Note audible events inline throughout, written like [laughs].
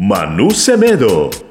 Manu Semedo.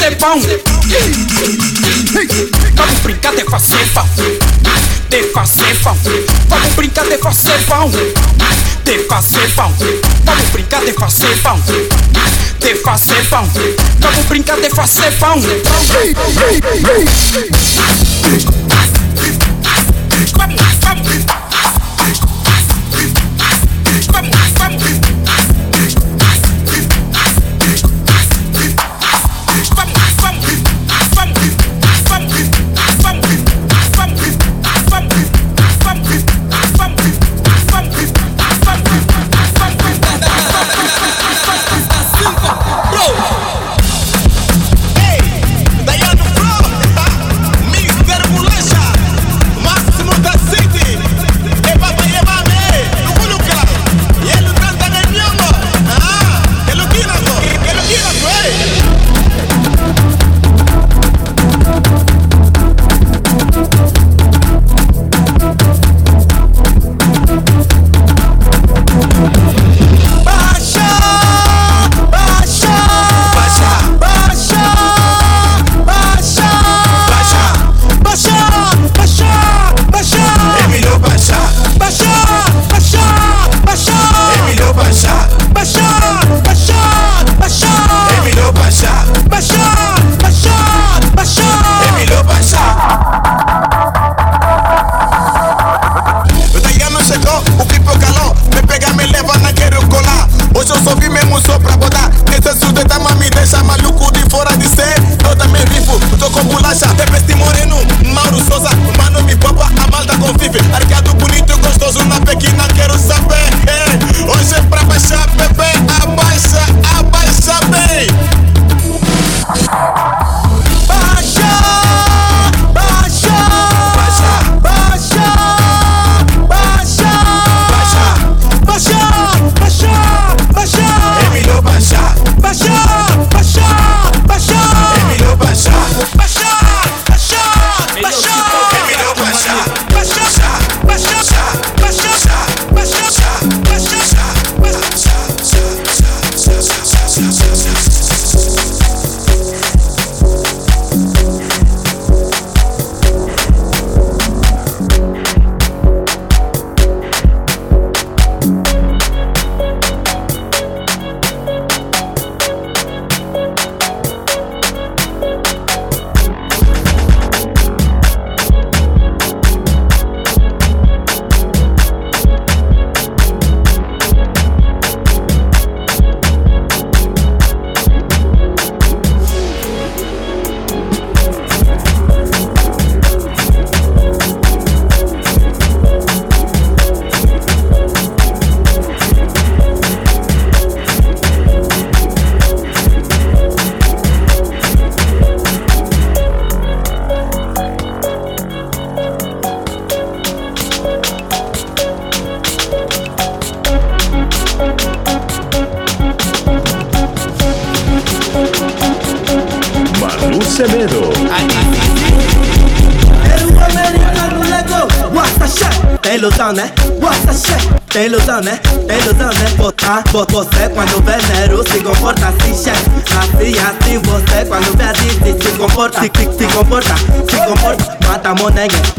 De fazer pão. Vamos brincar de fazer pão. De fazer pão. Vamos brincar de fazer pão. De fazer pão. Vamos brincar de fazer pão. De fazer pão. Vamos brincar de fazer pão.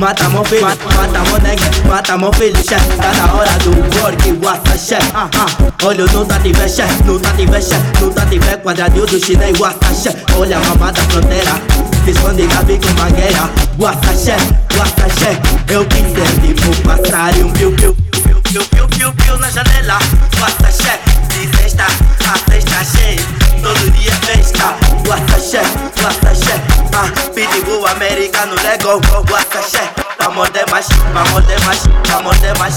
Mata meu filho, mata monega, mata meu filho, chefe. Tá na hora do work, what's a shit? Ah, ah. Olho no tá tiver chefe, no tá tiver chefe, no tá tiver quadradinho do chinês, what's a shit? Olha a mamada fronteira. Se esconde Gabi com mangueira Guaçaxé, guaçaxé Eu quis ser tipo passarinho Piu, piu, piu, piu, piu, piu, na janela Guaçaxé, de sexta a sexta cheia Todo dia é festa Guaçaxé, guaçaxé ah, Pitbull americano legal Guaçaxé Pra morder mais, pra morder mais,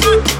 Thank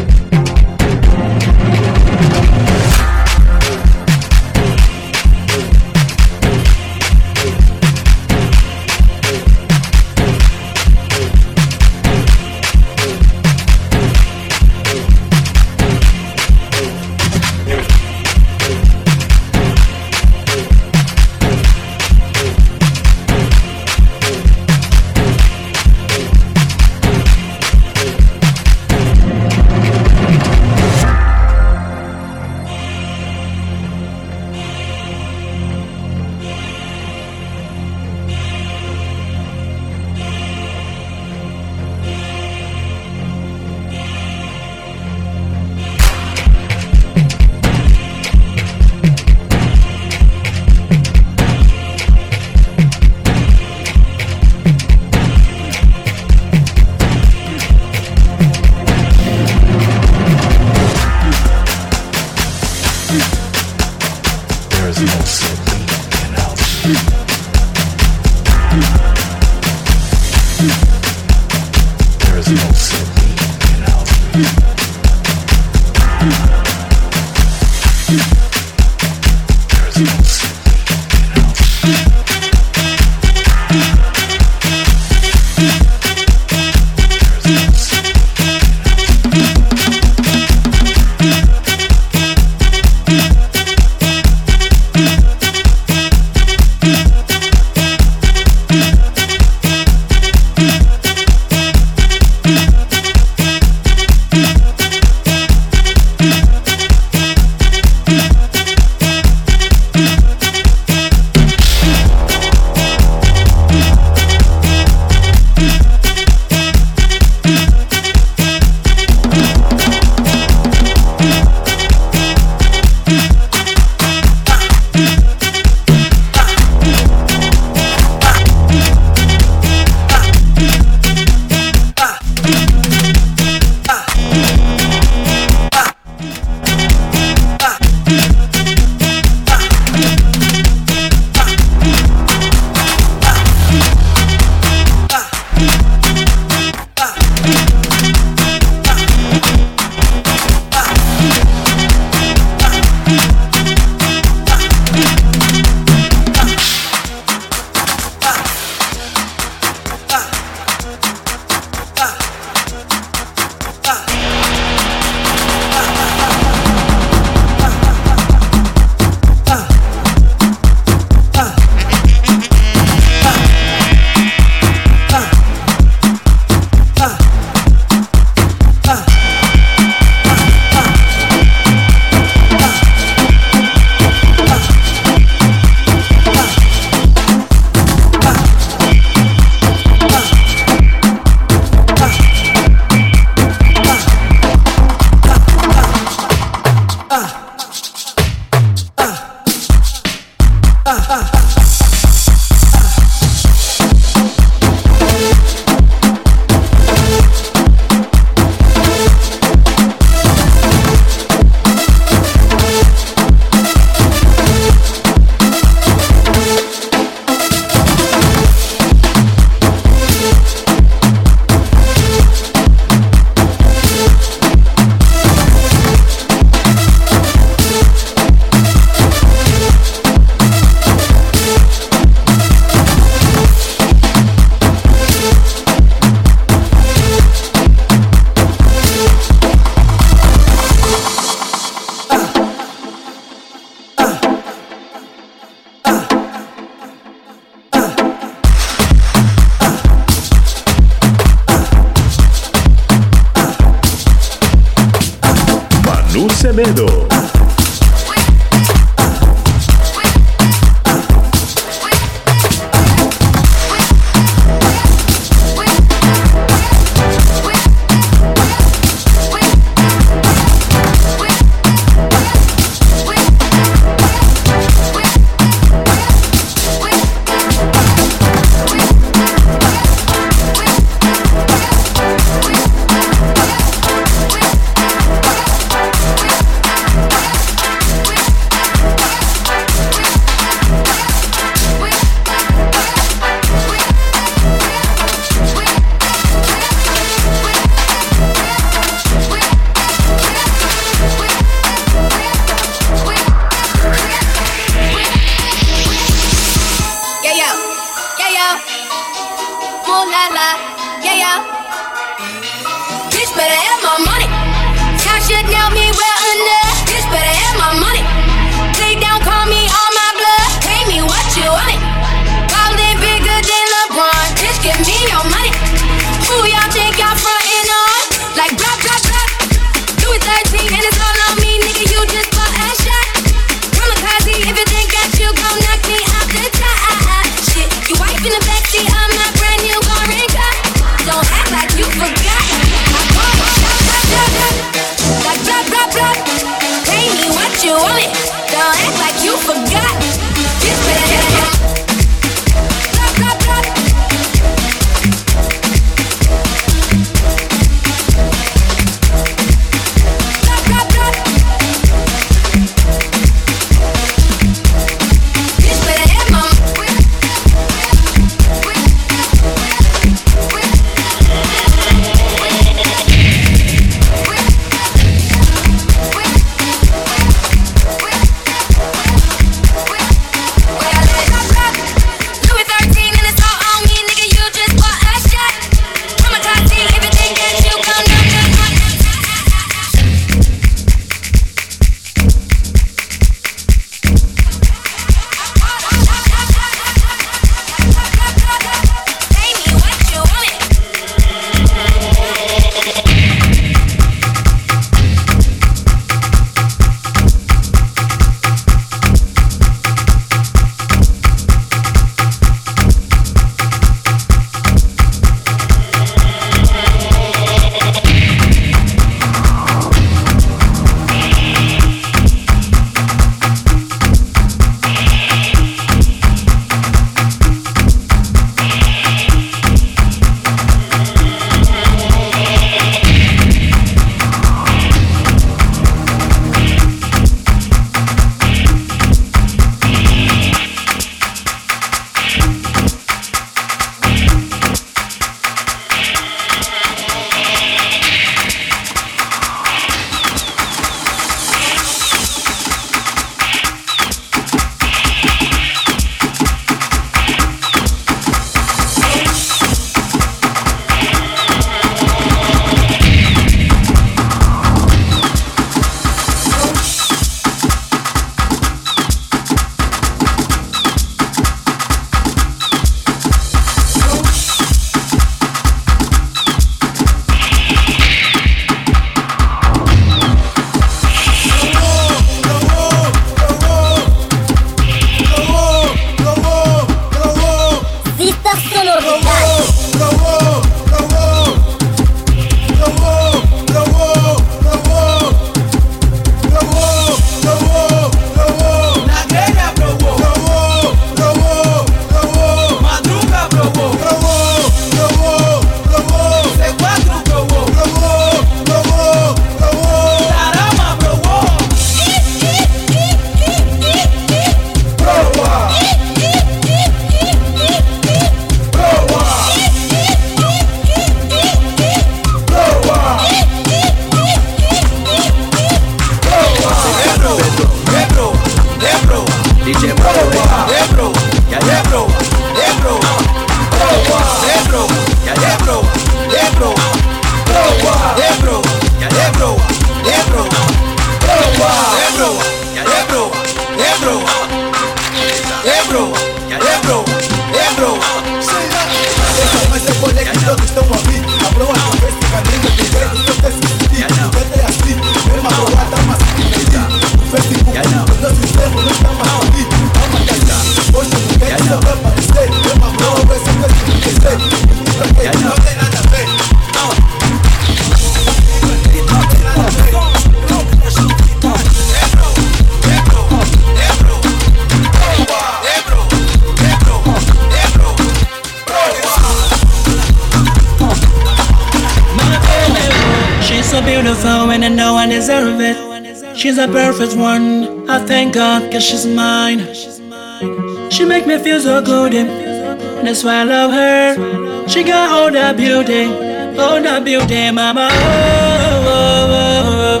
beauty, mama. Oh, oh,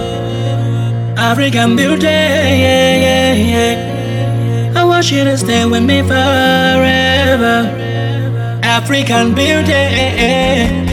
oh, African beauty, yeah, yeah, yeah. I want you to stay with me forever. African beauty.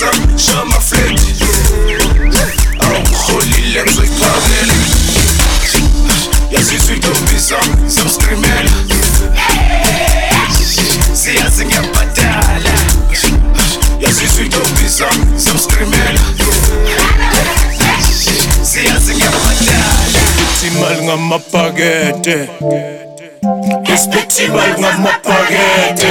сам Шама Фредди Алкоголь и лепший панель Я здесь уйду без сам, сам скримель. Сердце не потеряли Я здесь уйду без сам, сам скримель. Сердце не потеряли Петималь на мапагете Из на мапагете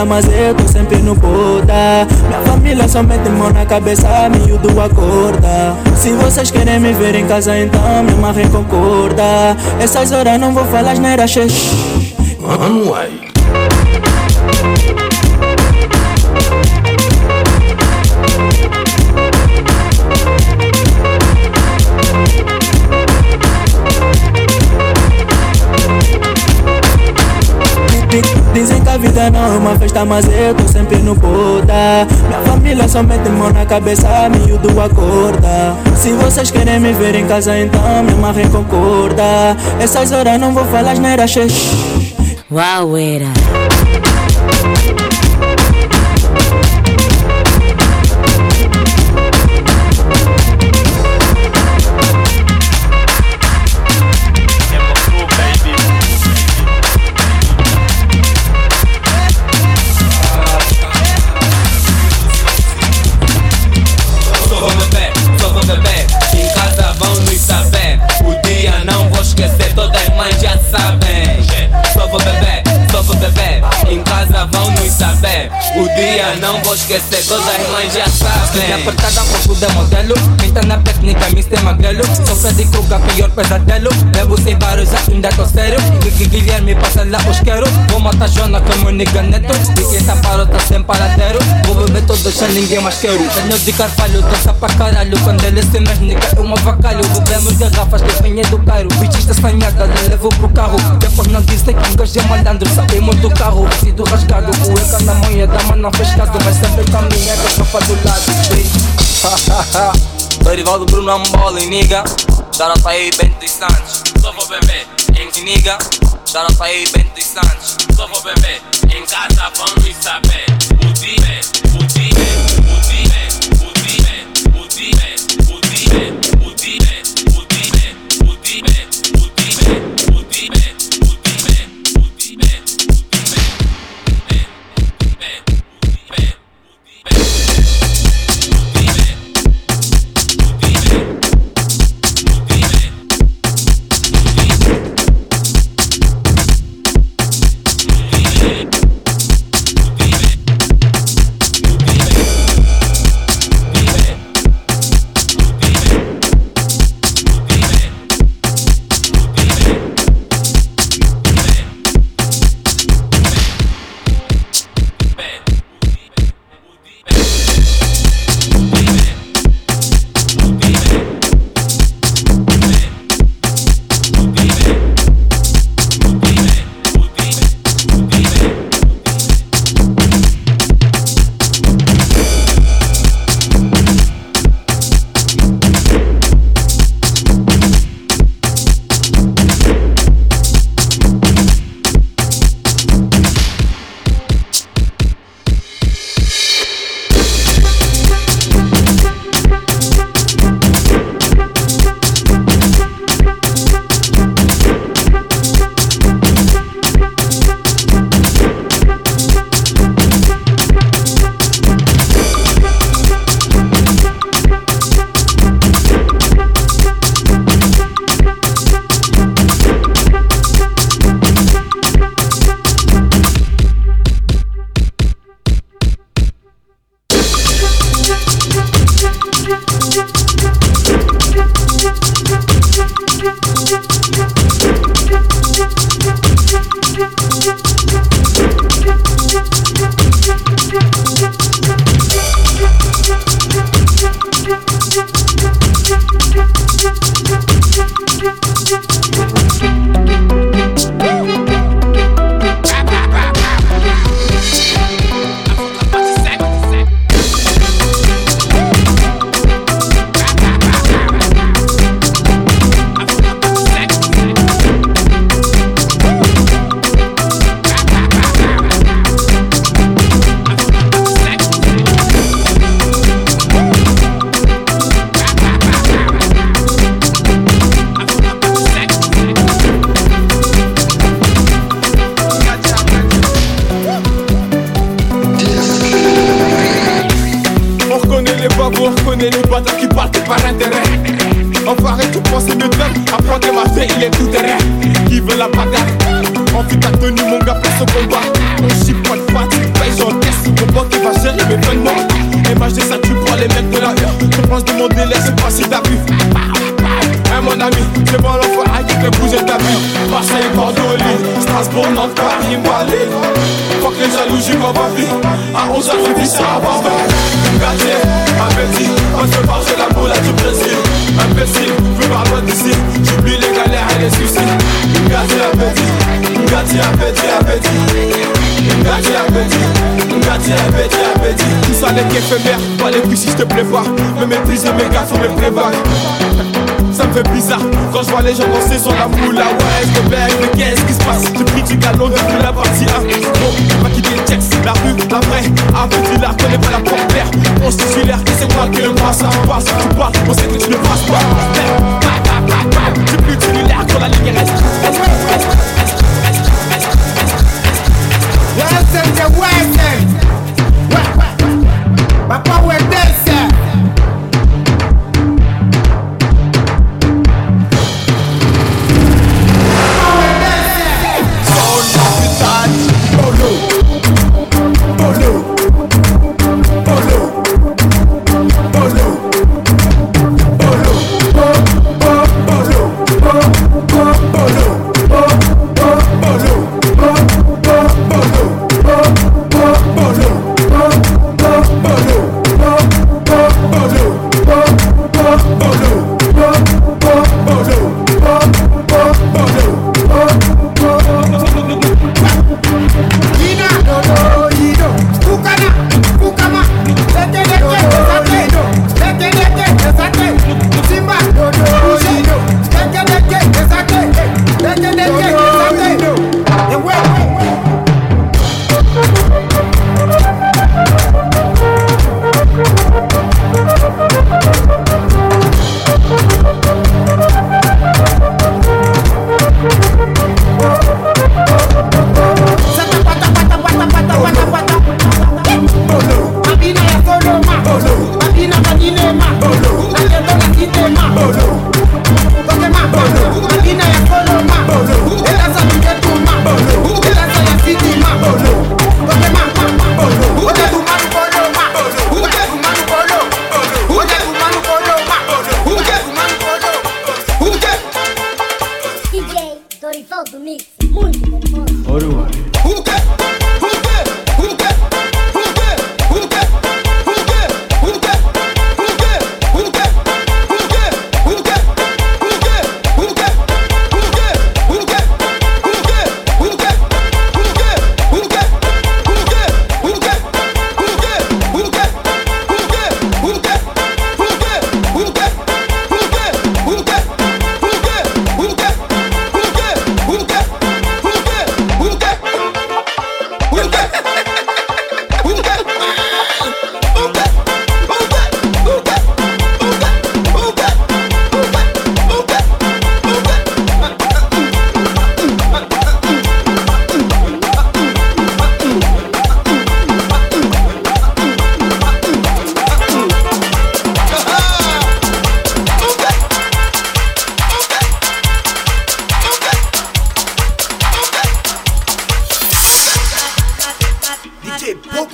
uma festa, mas eu tô sempre no Buda. Minha família só mete mão na cabeça, miúdo acorda. Se vocês querem me ver em casa, então me marrem concorda. Essas horas não vou falar asneira, xex. Mano, uai. Dizem que a vida não é uma festa, mas eu tô sempre no Buda. Minha família só mete mão na cabeça, miúdo acorda. Se vocês querem me ver em casa, então me marrem concorda. Essas horas não vou falar asneira, xex. Wow, era. O dia não vou esquecer, todas as mães já sabem. Minha apertada com tudo é modelo. Pinta na técnica, Mr. Magrelo. Sou Freddy Krueger, pior pesadelo. Bebo sem vários, ainda tô sério. Gui Guilherme passa lá os quero. Vou matar Jona como nigga neto. E quem tá parou tá sem paradeiro Vou beber todo já ninguém mais quero. Tenho de carvalho, dança pra caralho. Quando ele se mexe, nigga é um avacalho. Bebemos garrafas que vem do Cairo. Bitches da sanhada, levo pro carro. Depois não dizem que um gajo é malandro Saímos do carro, vestido rasgado Cueca na manhã, dama fez caso Mas sempre caminha da tropa do lado Dorival [laughs] do Bruno Ambola e niga Shout pra aí Bento dos Santos. Só vou beber em niga Shout pra aí Bento dos Santos. Só vou beber Em casa vamos saber. O dia, o dia, reconnaît les bâtards qui partent par intérêt. Enfoiré, tu penses mieux d'eux Apprends ma vie, il est tout derrière Qui veut la bagarre? On fait ta tenue, mon gars, pour ce combat. On chie pas de patte, paye, j'encaisse combat qui va gérer mes vêtements Image de ça, tu prends les mecs de la rue. Je pense de mon délai, c'est pas si t'as vu. Hein mon ami, c'est bon l'enfant qui fait bouger ta vie Marseille, Bordeaux, Strasbourg, Nantes, Paris, Malais Faut que les j'y vois pas vie. À 11h, je ça Gâté, appétit, on se parle de la boule du Brésil Imbécile, veux pas loin d'ici J'oublie les galères et les Gâté, appétit, gâté, appétit, appétit. Gâté, appétit, gâté, appétit, appétit. Tout ça n'est qu'éphémère, pas les couilles si je te plais pas. Me maîtriser mes gars, faut me prévoir ça me fait bizarre. Quand je vois les gens danser sur la moula Ouais je mais qu'est-ce qui se passe? J'ai pris du galon depuis la partie 1 Bon, pas quitter le texte, la rue, la vraie. Un petit là, connais pas la porte-terre On se titulaire, et c'est moi qui le passe Ça passe, tu parles, on sait que tu ne passes pas. J'ai plus titulaire quand la ligne reste Western, the Western Papa,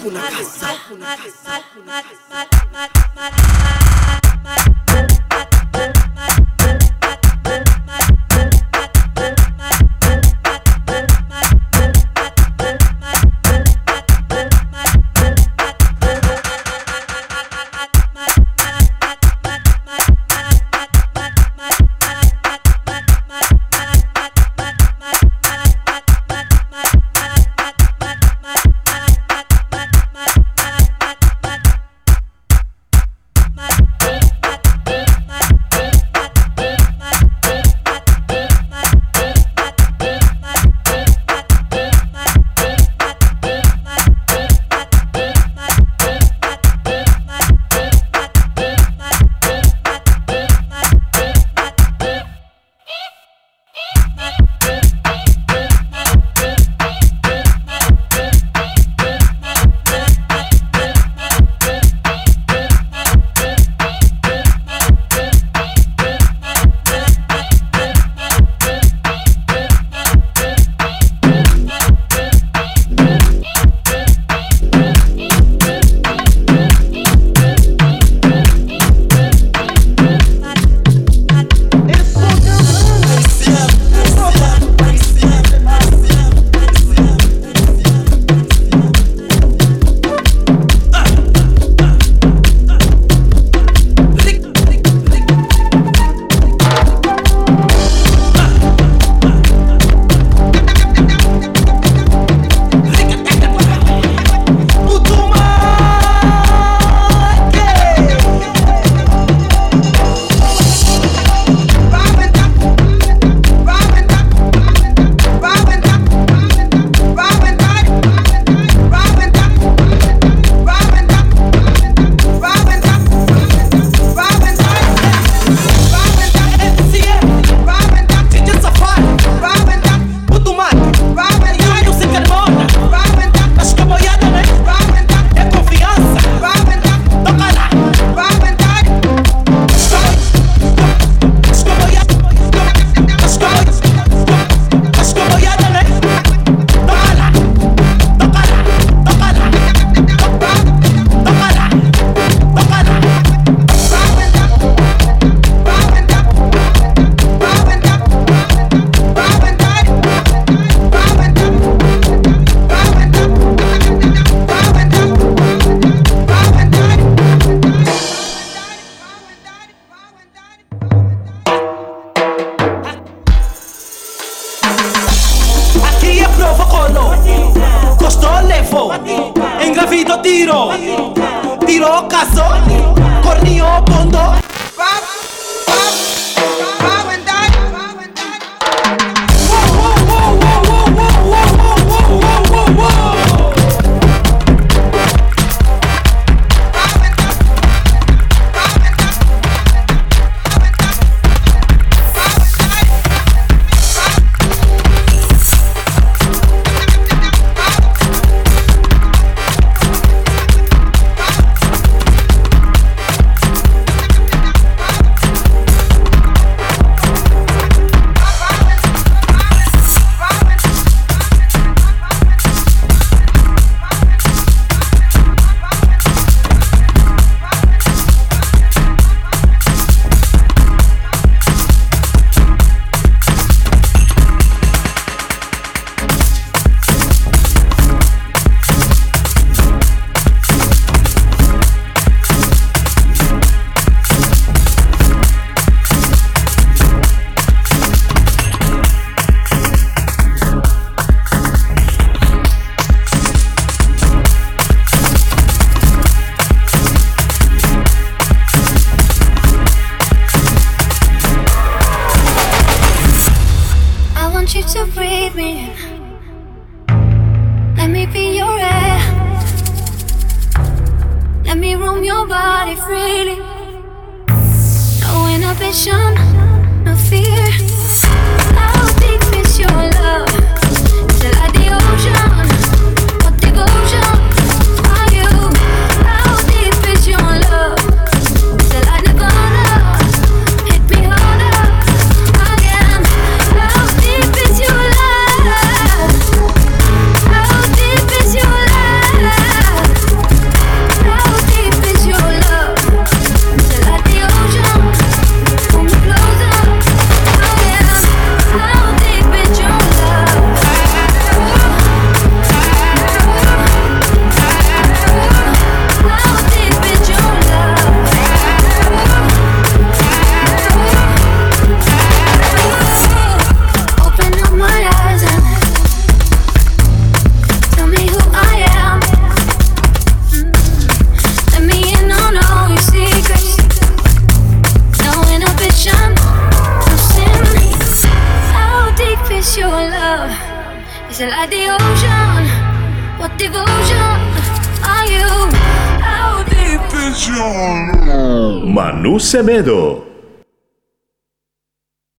una casa.